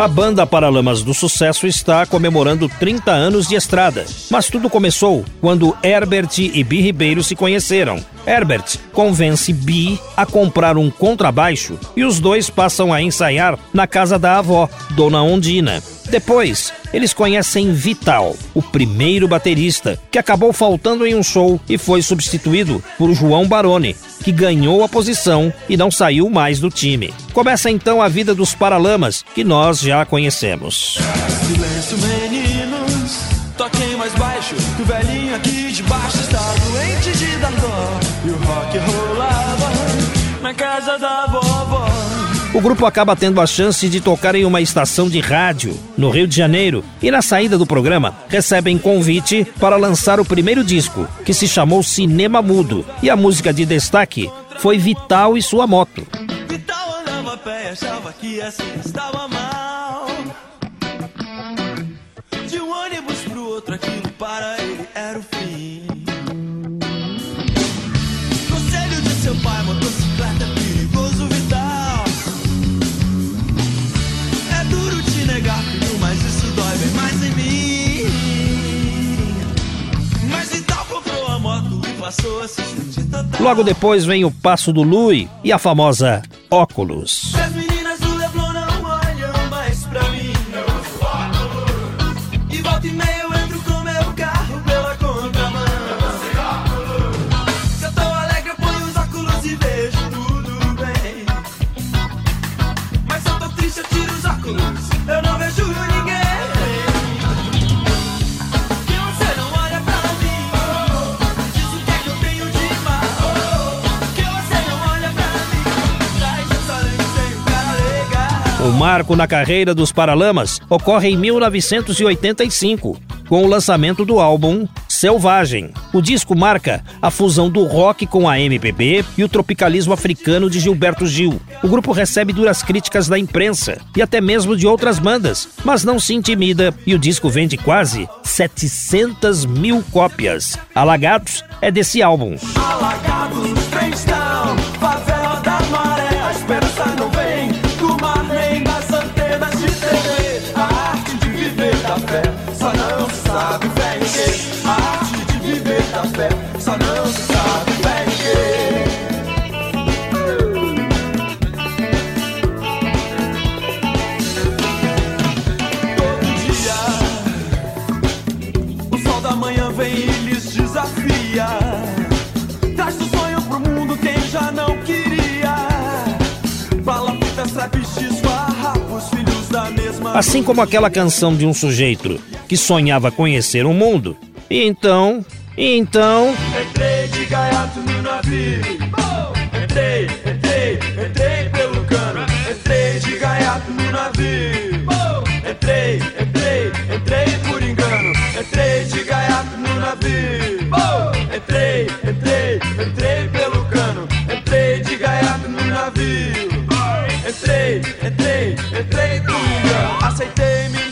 A banda Paralamas do Sucesso está comemorando 30 anos de estrada. Mas tudo começou quando Herbert e Bi Ribeiro se conheceram. Herbert convence Bi a comprar um contrabaixo e os dois passam a ensaiar na casa da avó, Dona Ondina. Depois, eles conhecem Vital, o primeiro baterista, que acabou faltando em um show e foi substituído por João Baroni, que ganhou a posição e não saiu mais do time. Começa então a vida dos Paralamas, que nós já conhecemos. Silêncio, meninos, toquem mais baixo, que o velhinho aqui de baixo O grupo acaba tendo a chance de tocar em uma estação de rádio no Rio de Janeiro e na saída do programa recebem convite para lançar o primeiro disco, que se chamou Cinema Mudo, e a música de destaque foi Vital e sua moto. Vital andava a pé achava que assim estava mal. De um ônibus pro outro, aquilo para ele era o fim. Logo depois vem o Passo do Lui e a famosa Óculos. Marco na carreira dos Paralamas ocorre em 1985, com o lançamento do álbum Selvagem. O disco marca a fusão do rock com a MPB e o tropicalismo africano de Gilberto Gil. O grupo recebe duras críticas da imprensa e até mesmo de outras bandas, mas não se intimida e o disco vende quase 700 mil cópias. Alagados é desse álbum. Alagados, como aquela canção de um sujeito que sonhava conhecer o mundo. E então, e então, Entrei de gaiato no navio. Entrei, entrei, entrei pelo cano. Entrei de gaiato no navio. Entrei, entrei, entrei por engano. Entrei de gaiato no navio. Entrei, entrei, entrei pelo cano. Entrei de gaiato no navio. Entrei, entrei, entrei por engano. Aceitei, me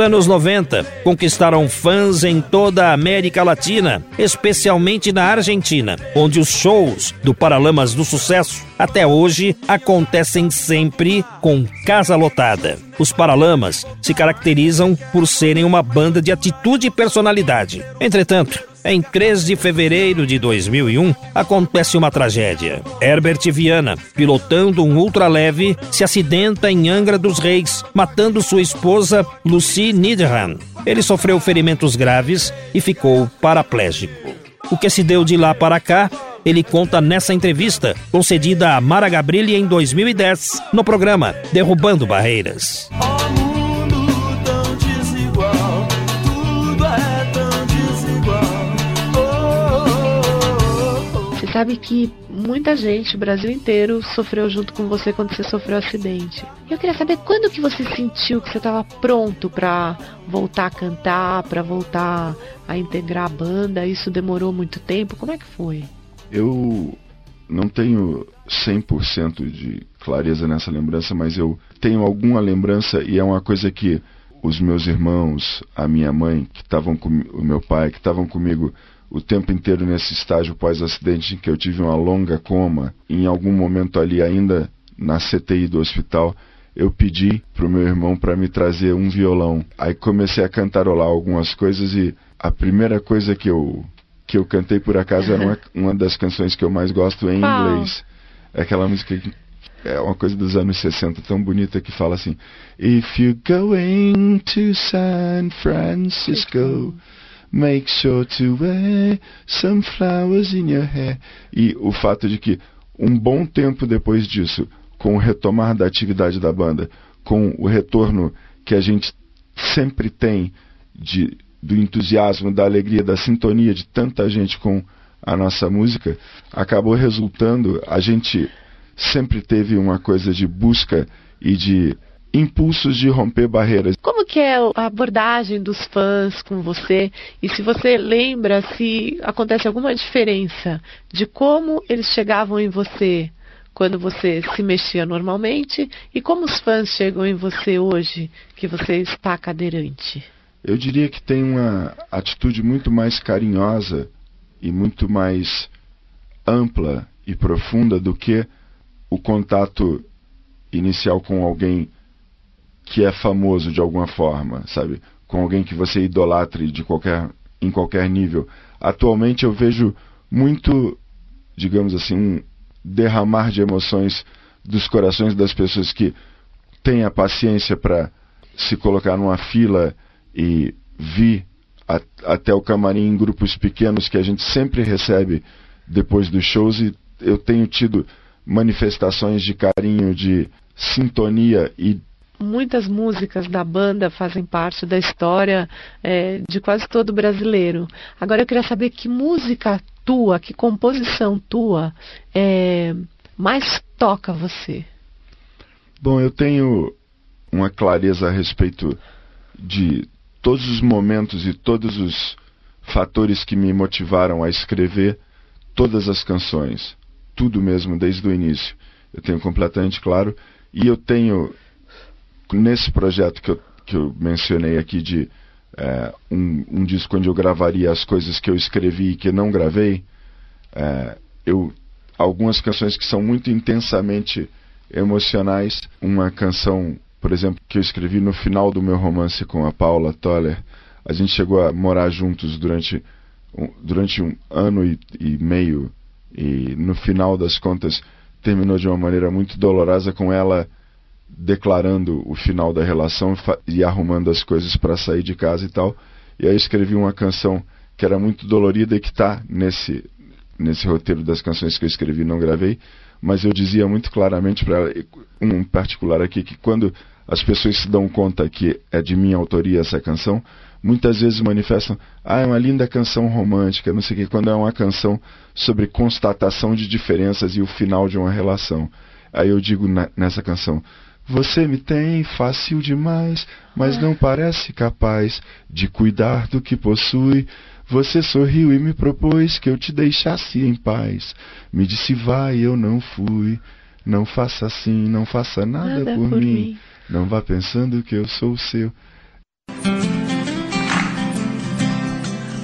nos anos 90, conquistaram fãs em toda a América Latina, especialmente na Argentina, onde os shows do Paralamas do Sucesso até hoje acontecem sempre com casa lotada. Os Paralamas se caracterizam por serem uma banda de atitude e personalidade. Entretanto, em 3 de fevereiro de 2001, acontece uma tragédia. Herbert Viana, pilotando um ultraleve, se acidenta em Angra dos Reis, matando sua esposa Lucy Niederhan. Ele sofreu ferimentos graves e ficou paraplégico. O que se deu de lá para cá, ele conta nessa entrevista concedida a Mara Gabrilli em 2010, no programa Derrubando Barreiras. Sabe que muita gente, o Brasil inteiro, sofreu junto com você quando você sofreu o acidente. Eu queria saber quando que você sentiu que você estava pronto pra voltar a cantar, pra voltar a integrar a banda. Isso demorou muito tempo? Como é que foi? Eu não tenho 100% de clareza nessa lembrança, mas eu tenho alguma lembrança e é uma coisa que os meus irmãos, a minha mãe, que estavam com o meu pai, que estavam comigo o tempo inteiro nesse estágio pós-acidente em que eu tive uma longa coma, em algum momento ali ainda na CTI do hospital, eu pedi pro meu irmão para me trazer um violão. Aí comecei a cantarolar algumas coisas e a primeira coisa que eu que eu cantei por acaso era uma, uma das canções que eu mais gosto em inglês. É aquela música que é uma coisa dos anos 60 tão bonita que fala assim: If you're going to San Francisco, make sure to wear some flowers in your hair. E o fato de que um bom tempo depois disso, com o retomar da atividade da banda, com o retorno que a gente sempre tem de do entusiasmo, da alegria, da sintonia de tanta gente com a nossa música, acabou resultando, a gente sempre teve uma coisa de busca e de impulsos de romper barreiras. Como que é a abordagem dos fãs com você? E se você lembra se acontece alguma diferença de como eles chegavam em você quando você se mexia normalmente e como os fãs chegam em você hoje que você está cadeirante? eu diria que tem uma atitude muito mais carinhosa e muito mais ampla e profunda do que o contato inicial com alguém que é famoso de alguma forma, sabe? Com alguém que você idolatre de qualquer, em qualquer nível. Atualmente eu vejo muito, digamos assim, um derramar de emoções dos corações das pessoas que têm a paciência para se colocar numa fila e vi a, até o camarim em grupos pequenos que a gente sempre recebe depois dos shows e eu tenho tido manifestações de carinho, de sintonia e muitas músicas da banda fazem parte da história é, de quase todo brasileiro. Agora eu queria saber que música tua, que composição tua é, mais toca você. Bom, eu tenho uma clareza a respeito de todos os momentos e todos os fatores que me motivaram a escrever todas as canções, tudo mesmo desde o início. Eu tenho completamente claro e eu tenho nesse projeto que eu, que eu mencionei aqui de é, um, um, disco onde eu gravaria as coisas que eu escrevi e que não gravei, é, eu algumas canções que são muito intensamente emocionais, uma canção por exemplo, que eu escrevi no final do meu romance com a Paula Toller. A gente chegou a morar juntos durante um, durante um ano e, e meio e no final das contas terminou de uma maneira muito dolorosa com ela declarando o final da relação e arrumando as coisas para sair de casa e tal. E aí escrevi uma canção que era muito dolorida e que está nesse nesse roteiro das canções que eu escrevi não gravei, mas eu dizia muito claramente para ela, um particular aqui, que quando as pessoas se dão conta que é de minha autoria essa canção, muitas vezes manifestam, ah, é uma linda canção romântica, não sei o que, quando é uma canção sobre constatação de diferenças e o final de uma relação. Aí eu digo nessa canção, você me tem fácil demais, mas não parece capaz de cuidar do que possui. Você sorriu e me propôs que eu te deixasse em paz. Me disse vai, eu não fui. Não faça assim, não faça nada, nada por, por mim. mim. Não vá pensando que eu sou o seu.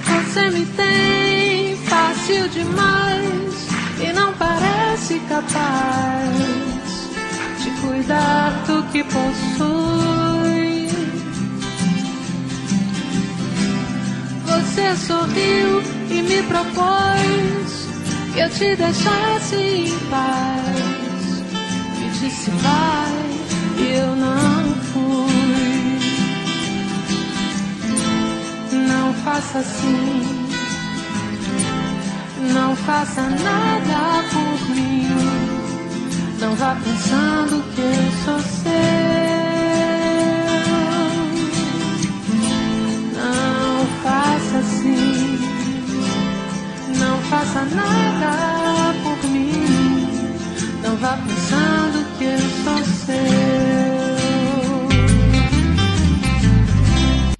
Você me tem fácil demais e não parece capaz do que possui. Você sorriu e me propôs que eu te deixasse em paz. Me disse vai eu não fui. Não faça assim, não faça nada por. Não vá pensando que eu sou seu. Não faça assim, não faça nada por mim. Não vá pensando que eu sou seu.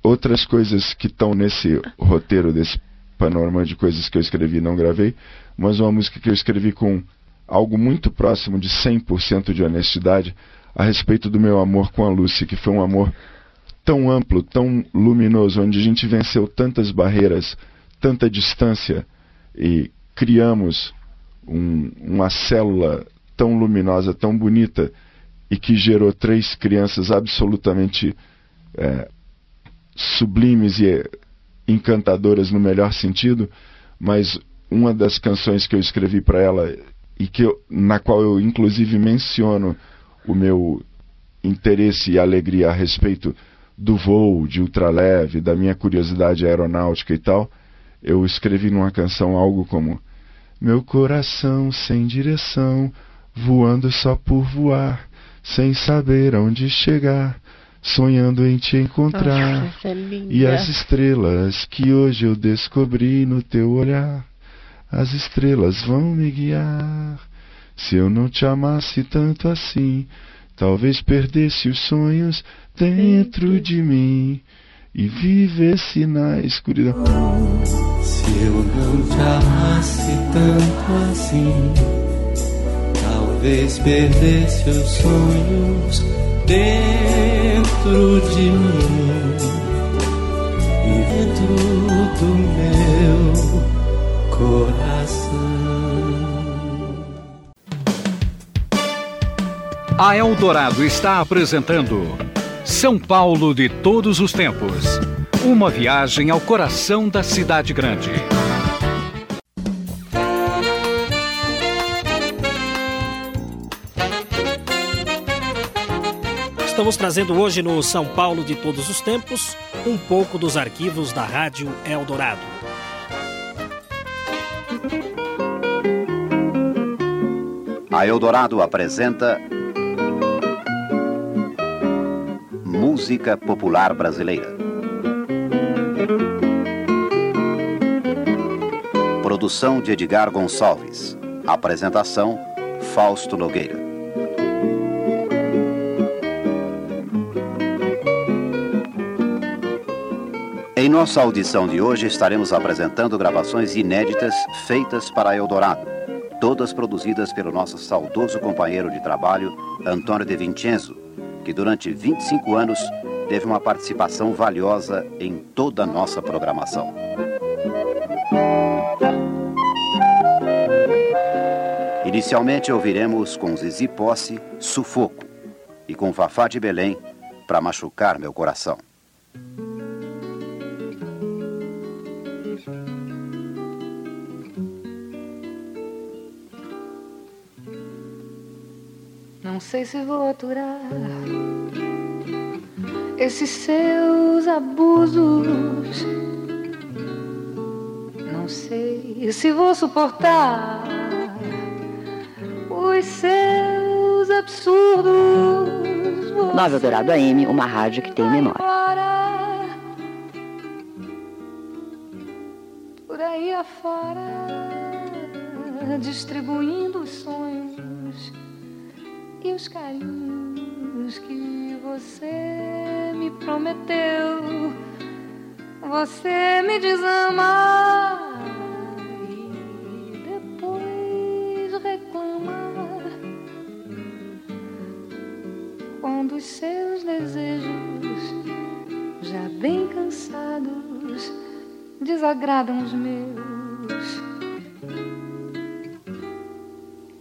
outras coisas que estão nesse roteiro desse panorama de coisas que eu escrevi e não gravei, mas uma música que eu escrevi com algo muito próximo de 100% de honestidade a respeito do meu amor com a Lucy, que foi um amor tão amplo, tão luminoso, onde a gente venceu tantas barreiras, tanta distância e criamos um, uma célula tão luminosa, tão bonita e que gerou três crianças absolutamente é, sublimes e encantadoras no melhor sentido, mas uma das canções que eu escrevi para ela e que eu, na qual eu inclusive menciono o meu interesse e alegria a respeito do voo de ultraleve, da minha curiosidade aeronáutica e tal, eu escrevi numa canção algo como Meu coração sem direção, voando só por voar, sem saber aonde chegar, sonhando em te encontrar. Nossa, é. E as estrelas que hoje eu descobri no teu olhar, as estrelas vão me guiar. Se eu não te amasse tanto assim, talvez perdesse os sonhos dentro de mim e vivesse na escuridão. Se eu não te amasse tanto assim, talvez perdesse os sonhos dentro de mim e dentro do meu coração. A Eldorado está apresentando São Paulo de todos os tempos. Uma viagem ao coração da cidade grande. Estamos trazendo hoje no São Paulo de todos os tempos um pouco dos arquivos da Rádio Eldorado. A Eldorado apresenta Música Popular Brasileira. Produção de Edgar Gonçalves. Apresentação Fausto Nogueira. Em nossa audição de hoje estaremos apresentando gravações inéditas feitas para Eldorado, todas produzidas pelo nosso saudoso companheiro de trabalho, Antônio De Vincenzo, que durante 25 anos teve uma participação valiosa em toda a nossa programação. Inicialmente ouviremos com Zizi Posse, Sufoco, e com Fafá de Belém, para machucar meu coração. Sei se vou aturar esses seus abusos. Não sei se vou suportar os seus absurdos. Nova Eldorado AM, uma rádio que tem memória. Por aí afora, distribuindo os sonhos e os carinhos que você me prometeu. Você me desama e depois reclama quando os seus desejos, já bem cansados, desagradam os meus.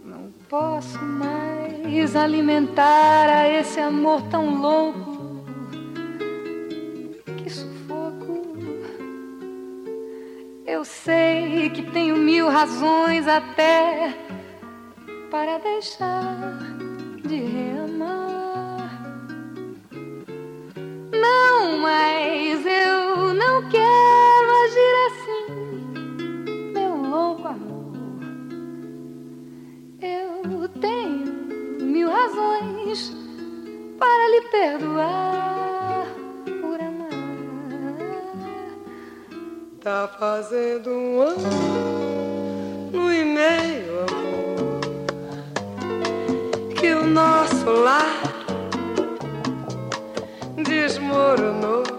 Não posso mais alimentar a esse amor tão louco. Que sufoco. Eu sei que tenho mil razões até para deixar de reamar. Não, mas perdoar por amar. Tá fazendo um ano e meio, amor, que o nosso lar desmoronou.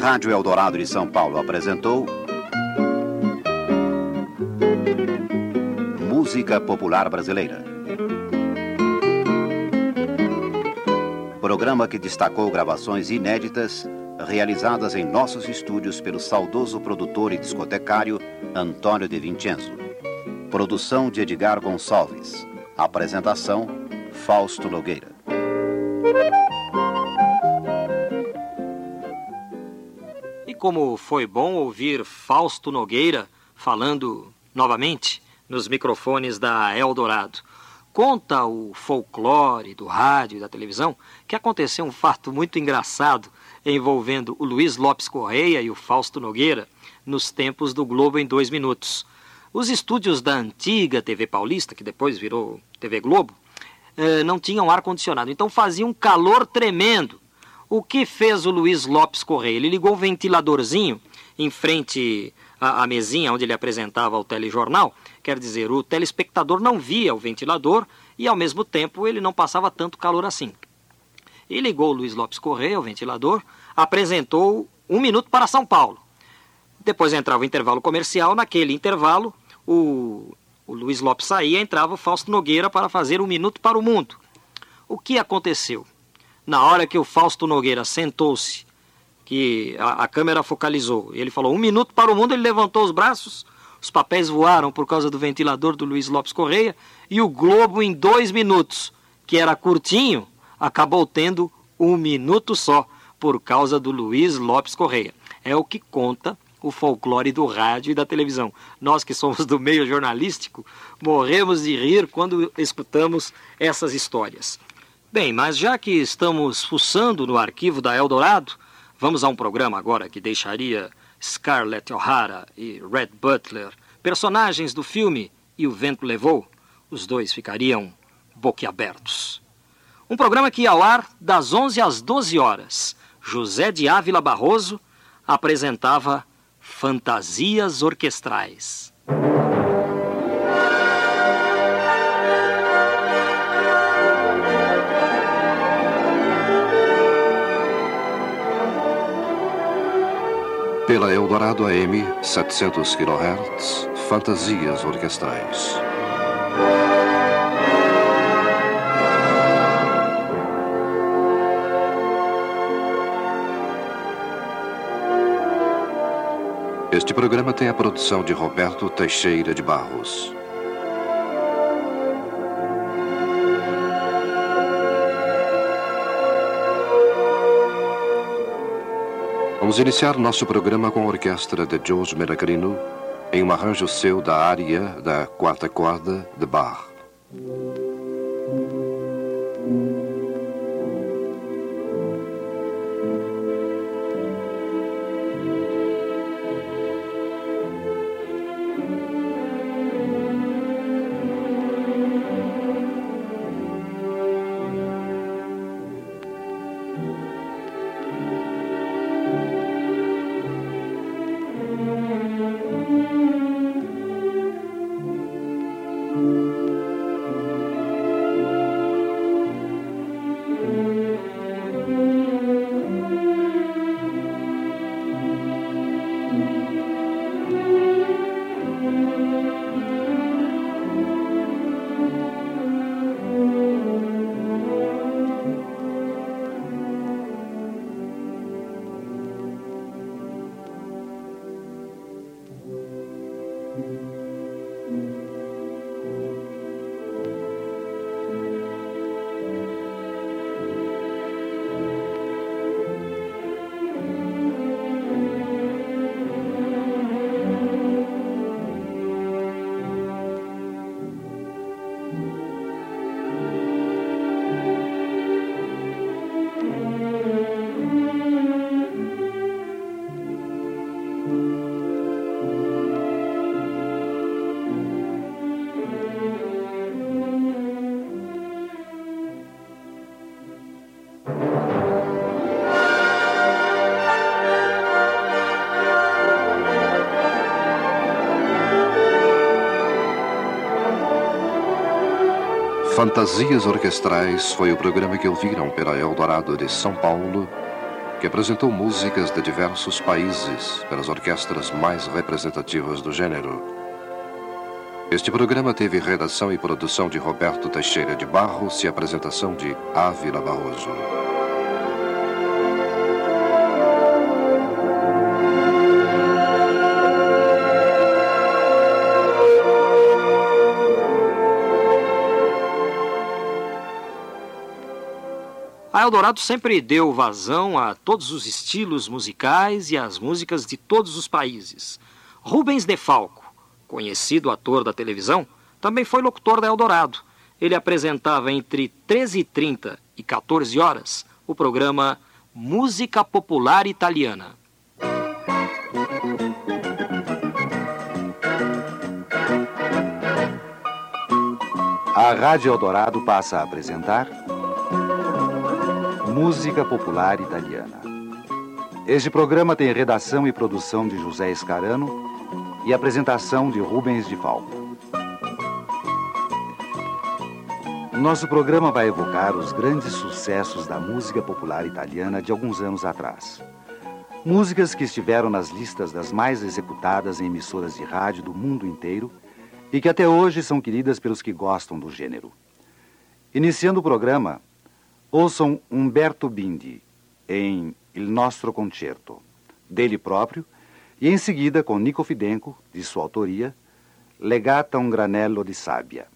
Rádio Eldorado de São Paulo apresentou. Música Popular Brasileira. Programa que destacou gravações inéditas realizadas em nossos estúdios pelo saudoso produtor e discotecário Antônio de Vincenzo. Produção de Edgar Gonçalves. Apresentação Fausto Nogueira. E como foi bom ouvir Fausto Nogueira falando novamente nos microfones da Eldorado. Conta o folclore do rádio e da televisão que aconteceu um fato muito engraçado envolvendo o Luiz Lopes Correia e o Fausto Nogueira nos tempos do Globo em dois minutos. Os estúdios da antiga TV Paulista, que depois virou TV Globo, eh, não tinham ar-condicionado, então fazia um calor tremendo. O que fez o Luiz Lopes Correia? Ele ligou o ventiladorzinho em frente à, à mesinha onde ele apresentava o telejornal, quer dizer, o telespectador não via o ventilador e ao mesmo tempo ele não passava tanto calor assim. E ligou o Luiz Lopes Correia, o ventilador, apresentou um minuto para São Paulo. Depois entrava o intervalo comercial, naquele intervalo o, o Luiz Lopes saía, entrava o Fausto Nogueira para fazer um minuto para o mundo. O que aconteceu? Na hora que o Fausto Nogueira sentou-se, que a, a câmera focalizou, ele falou um minuto para o mundo, ele levantou os braços, os papéis voaram por causa do ventilador do Luiz Lopes Correia, e o Globo, em dois minutos, que era curtinho, acabou tendo um minuto só, por causa do Luiz Lopes Correia. É o que conta o folclore do rádio e da televisão. Nós que somos do meio jornalístico, morremos de rir quando escutamos essas histórias. Bem, mas já que estamos fuçando no arquivo da Eldorado, vamos a um programa agora que deixaria Scarlett O'Hara e Red Butler, personagens do filme E o Vento Levou, os dois ficariam boquiabertos. Um programa que ia ao ar das 11 às 12 horas. José de Ávila Barroso apresentava Fantasias Orquestrais. Pela Eldorado AM, 700 kHz, Fantasias Orquestrais. Este programa tem a produção de Roberto Teixeira de Barros. Vamos iniciar nosso programa com a orquestra de George Menagrino em um arranjo seu da área da quarta corda de Bach. Fantasias Orquestrais foi o programa que ouviram pela Eldorado de São Paulo que apresentou músicas de diversos países pelas orquestras mais representativas do gênero. Este programa teve redação e produção de Roberto Teixeira de Barros e apresentação de Ávila Barroso. Eldorado sempre deu vazão a todos os estilos musicais e às músicas de todos os países. Rubens De Falco, conhecido ator da televisão, também foi locutor da Eldorado. Ele apresentava entre 13h30 e 14 horas o programa Música Popular Italiana. A Rádio Eldorado passa a apresentar Música Popular Italiana. Este programa tem redação e produção de José Escarano e apresentação de Rubens de Falco. Nosso programa vai evocar os grandes sucessos da música popular italiana de alguns anos atrás. Músicas que estiveram nas listas das mais executadas em emissoras de rádio do mundo inteiro e que até hoje são queridas pelos que gostam do gênero. Iniciando o programa, ouçam Umberto Bindi em Il Nostro Concerto, dele próprio, e em seguida com Nico Fidenco, de sua autoria, Legata um Granello di Sabbia.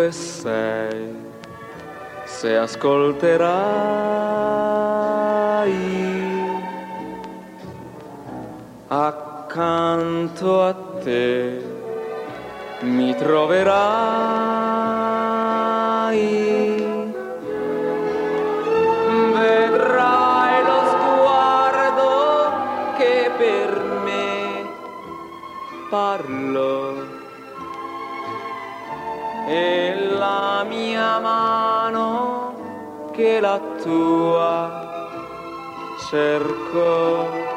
Ovunque sei, se ascolterai accanto a te mi troverai. Vedrai lo sguardo che per me parlo e mia mano che la tua cerco.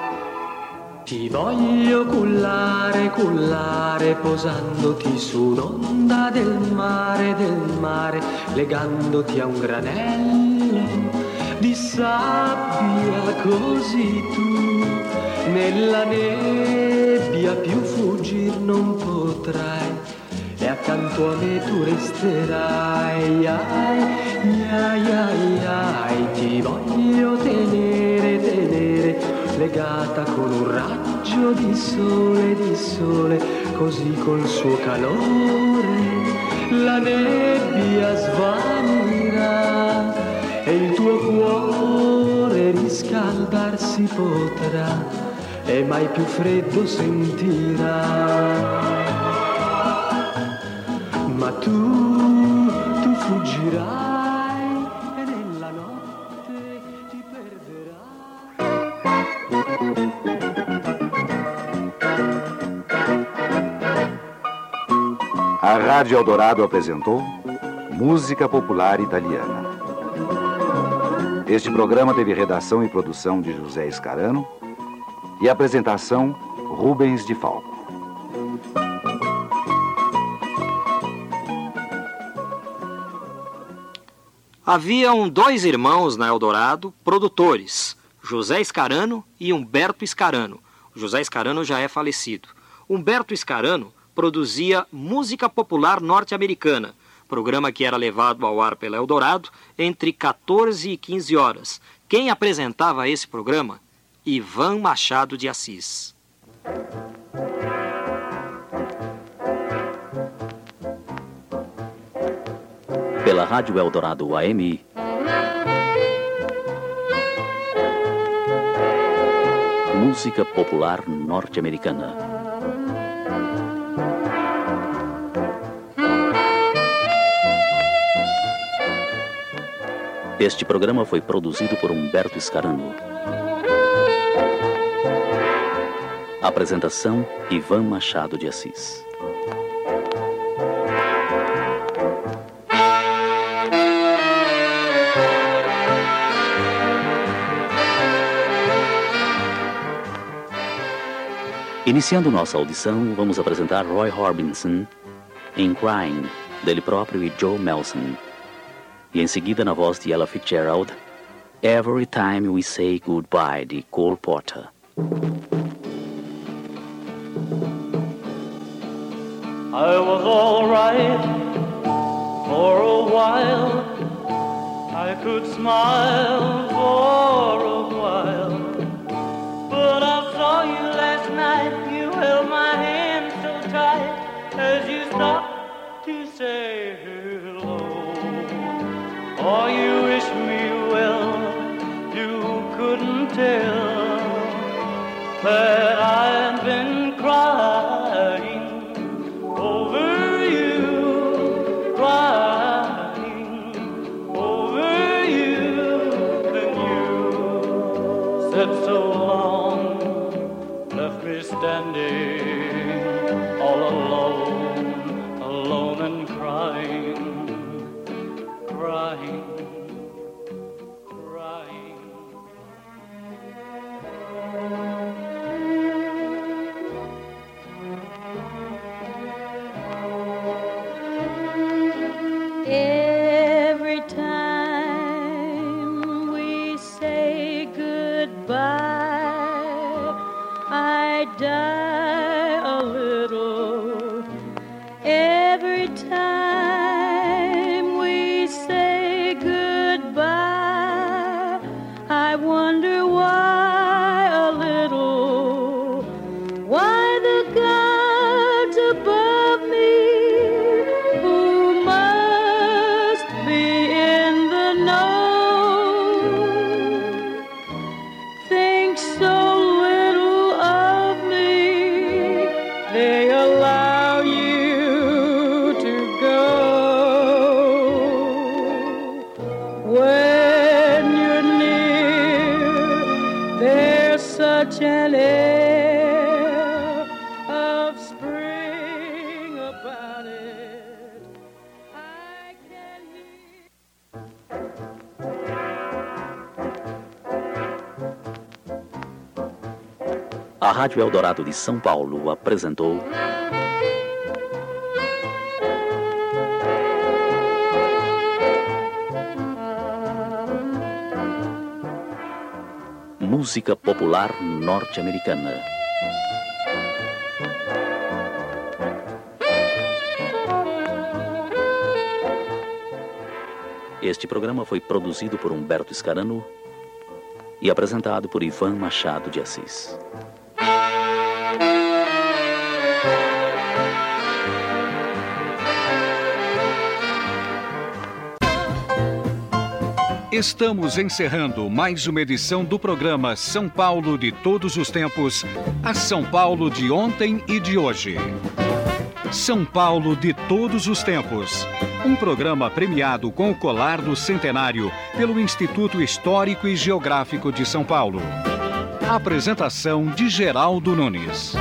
Ti voglio cullare, cullare, posandoti su un'onda del mare, del mare, legandoti a un granello di sabbia, così tu nella nebbia più fuggir non potrai accanto a me tu resterai, ai, ai, ai, ai, ti voglio tenere, tenere, legata con un raggio di sole, di sole, così col suo calore la nebbia svanirà e il tuo cuore riscaldarsi potrà e mai più freddo sentirà ma tu, tu fuggirai e nella notte ti perderai. A Rádio Eldorado apresentou Música Popular Italiana. Este programa teve redação e produção de José Escarano e apresentação Rubens de Falco. Haviam dois irmãos na Eldorado, produtores, José Escarano e Humberto Escarano. José Escarano já é falecido. Humberto Escarano produzia música popular norte-americana, programa que era levado ao ar pela Eldorado entre 14 e 15 horas. Quem apresentava esse programa? Ivan Machado de Assis. Rádio Eldorado AMI. Música popular norte-americana. Este programa foi produzido por Humberto Scarano. Apresentação: Ivan Machado de Assis. Iniciando nossa audição, vamos apresentar Roy Orbison em Crying, dele próprio e Joe Melson. E em seguida, na voz de Ella Fitzgerald, Every Time We Say Goodbye, de Cole Porter. I was alright for a while. I could smile for a tell. Rádio Eldorado de São Paulo apresentou Música Popular Norte-Americana. Este programa foi produzido por Humberto Scarano e apresentado por Ivan Machado de Assis. Estamos encerrando mais uma edição do programa São Paulo de Todos os Tempos, a São Paulo de ontem e de hoje. São Paulo de Todos os Tempos. Um programa premiado com o colar do centenário pelo Instituto Histórico e Geográfico de São Paulo. Apresentação de Geraldo Nunes.